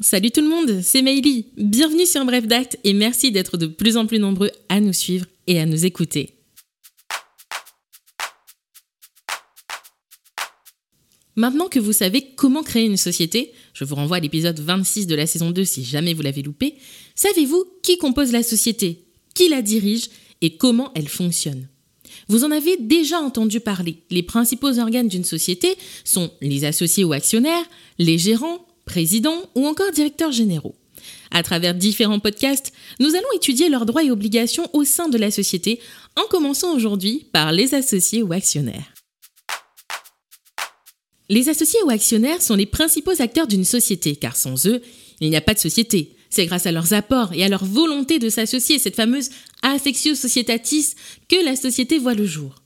Salut tout le monde, c'est Meili. Bienvenue sur bref d'acte et merci d'être de plus en plus nombreux à nous suivre et à nous écouter. Maintenant que vous savez comment créer une société, je vous renvoie à l'épisode 26 de la saison 2 si jamais vous l'avez loupé, savez-vous qui compose la société, qui la dirige et comment elle fonctionne? Vous en avez déjà entendu parler. Les principaux organes d'une société sont les associés ou actionnaires, les gérants, présidents ou encore directeurs généraux. À travers différents podcasts, nous allons étudier leurs droits et obligations au sein de la société, en commençant aujourd'hui par les associés ou actionnaires. Les associés ou actionnaires sont les principaux acteurs d'une société, car sans eux, il n'y a pas de société. C'est grâce à leurs apports et à leur volonté de s'associer, cette fameuse affectio societatis, que la société voit le jour.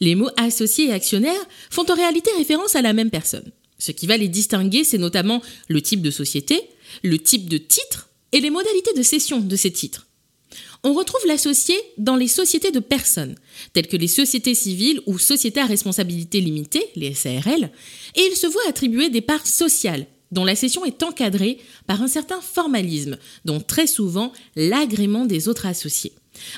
Les mots associés et actionnaires font en réalité référence à la même personne. Ce qui va les distinguer, c'est notamment le type de société, le type de titre et les modalités de cession de ces titres. On retrouve l'associé dans les sociétés de personnes, telles que les sociétés civiles ou sociétés à responsabilité limitée, les SARL, et il se voit attribuer des parts sociales, dont la cession est encadrée par un certain formalisme, dont très souvent l'agrément des autres associés.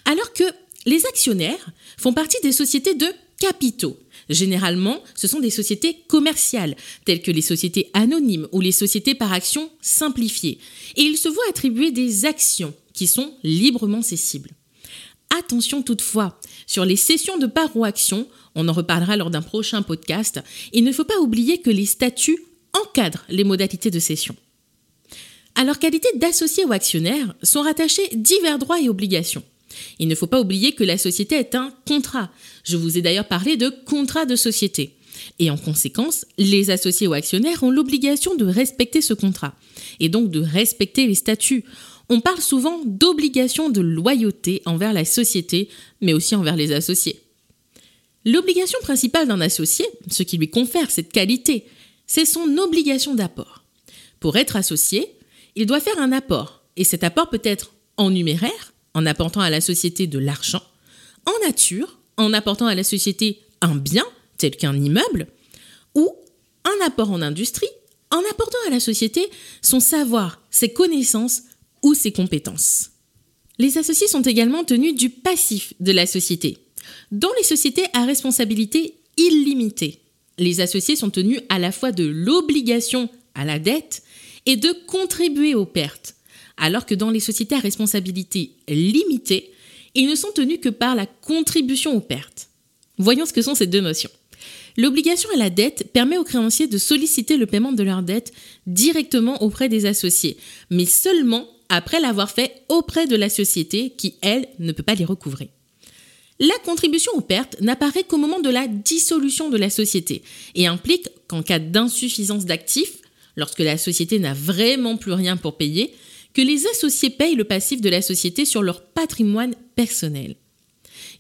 Alors que les actionnaires font partie des sociétés de capitaux. Généralement, ce sont des sociétés commerciales, telles que les sociétés anonymes ou les sociétés par action simplifiées, et ils se voient attribuer des actions qui sont librement cessibles. Attention toutefois, sur les cessions de parts ou actions, on en reparlera lors d'un prochain podcast, il ne faut pas oublier que les statuts encadrent les modalités de cession. À leur qualité d'associés ou actionnaires sont rattachés divers droits et obligations. Il ne faut pas oublier que la société est un contrat. Je vous ai d'ailleurs parlé de contrat de société. Et en conséquence, les associés ou actionnaires ont l'obligation de respecter ce contrat, et donc de respecter les statuts. On parle souvent d'obligation de loyauté envers la société, mais aussi envers les associés. L'obligation principale d'un associé, ce qui lui confère cette qualité, c'est son obligation d'apport. Pour être associé, il doit faire un apport, et cet apport peut être en numéraire, en apportant à la société de l'argent, en nature, en apportant à la société un bien, tel qu'un immeuble, ou un apport en industrie, en apportant à la société son savoir, ses connaissances, ou ses compétences. Les associés sont également tenus du passif de la société. Dans les sociétés à responsabilité illimitée, les associés sont tenus à la fois de l'obligation à la dette et de contribuer aux pertes, alors que dans les sociétés à responsabilité limitée, ils ne sont tenus que par la contribution aux pertes. Voyons ce que sont ces deux notions. L'obligation à la dette permet aux créanciers de solliciter le paiement de leur dette directement auprès des associés, mais seulement après l'avoir fait auprès de la société qui, elle, ne peut pas les recouvrer. La contribution aux pertes n'apparaît qu'au moment de la dissolution de la société et implique qu'en cas d'insuffisance d'actifs, lorsque la société n'a vraiment plus rien pour payer, que les associés payent le passif de la société sur leur patrimoine personnel.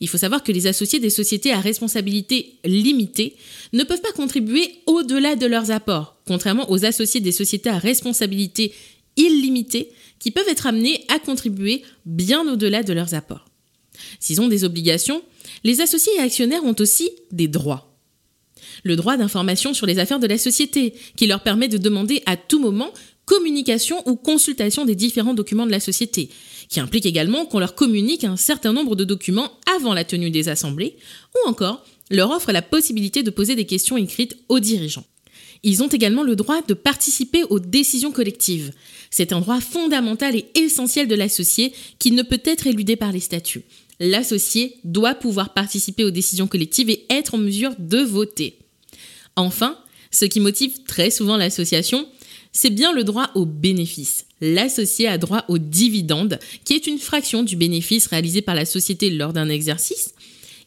Il faut savoir que les associés des sociétés à responsabilité limitée ne peuvent pas contribuer au-delà de leurs apports, contrairement aux associés des sociétés à responsabilité illimitée qui peuvent être amenés à contribuer bien au-delà de leurs apports. S'ils ont des obligations, les associés et actionnaires ont aussi des droits. Le droit d'information sur les affaires de la société, qui leur permet de demander à tout moment communication ou consultation des différents documents de la société, qui implique également qu'on leur communique un certain nombre de documents avant la tenue des assemblées, ou encore leur offre la possibilité de poser des questions écrites aux dirigeants. Ils ont également le droit de participer aux décisions collectives. C'est un droit fondamental et essentiel de l'associé qui ne peut être éludé par les statuts. L'associé doit pouvoir participer aux décisions collectives et être en mesure de voter. Enfin, ce qui motive très souvent l'association, c'est bien le droit au bénéfice. L'associé a droit au dividende, qui est une fraction du bénéfice réalisé par la société lors d'un exercice.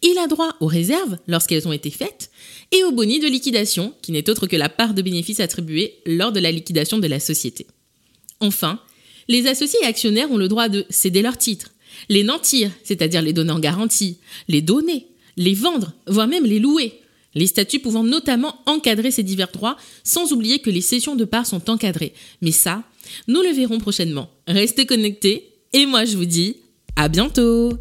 Il a droit aux réserves lorsqu'elles ont été faites et au boni de liquidation, qui n'est autre que la part de bénéfice attribuée lors de la liquidation de la société. Enfin, les associés et actionnaires ont le droit de céder leurs titres, les nantir, c'est-à-dire les donner en garantie, les donner, les vendre, voire même les louer. Les statuts pouvant notamment encadrer ces divers droits, sans oublier que les cessions de parts sont encadrées. Mais ça, nous le verrons prochainement. Restez connectés, et moi je vous dis à bientôt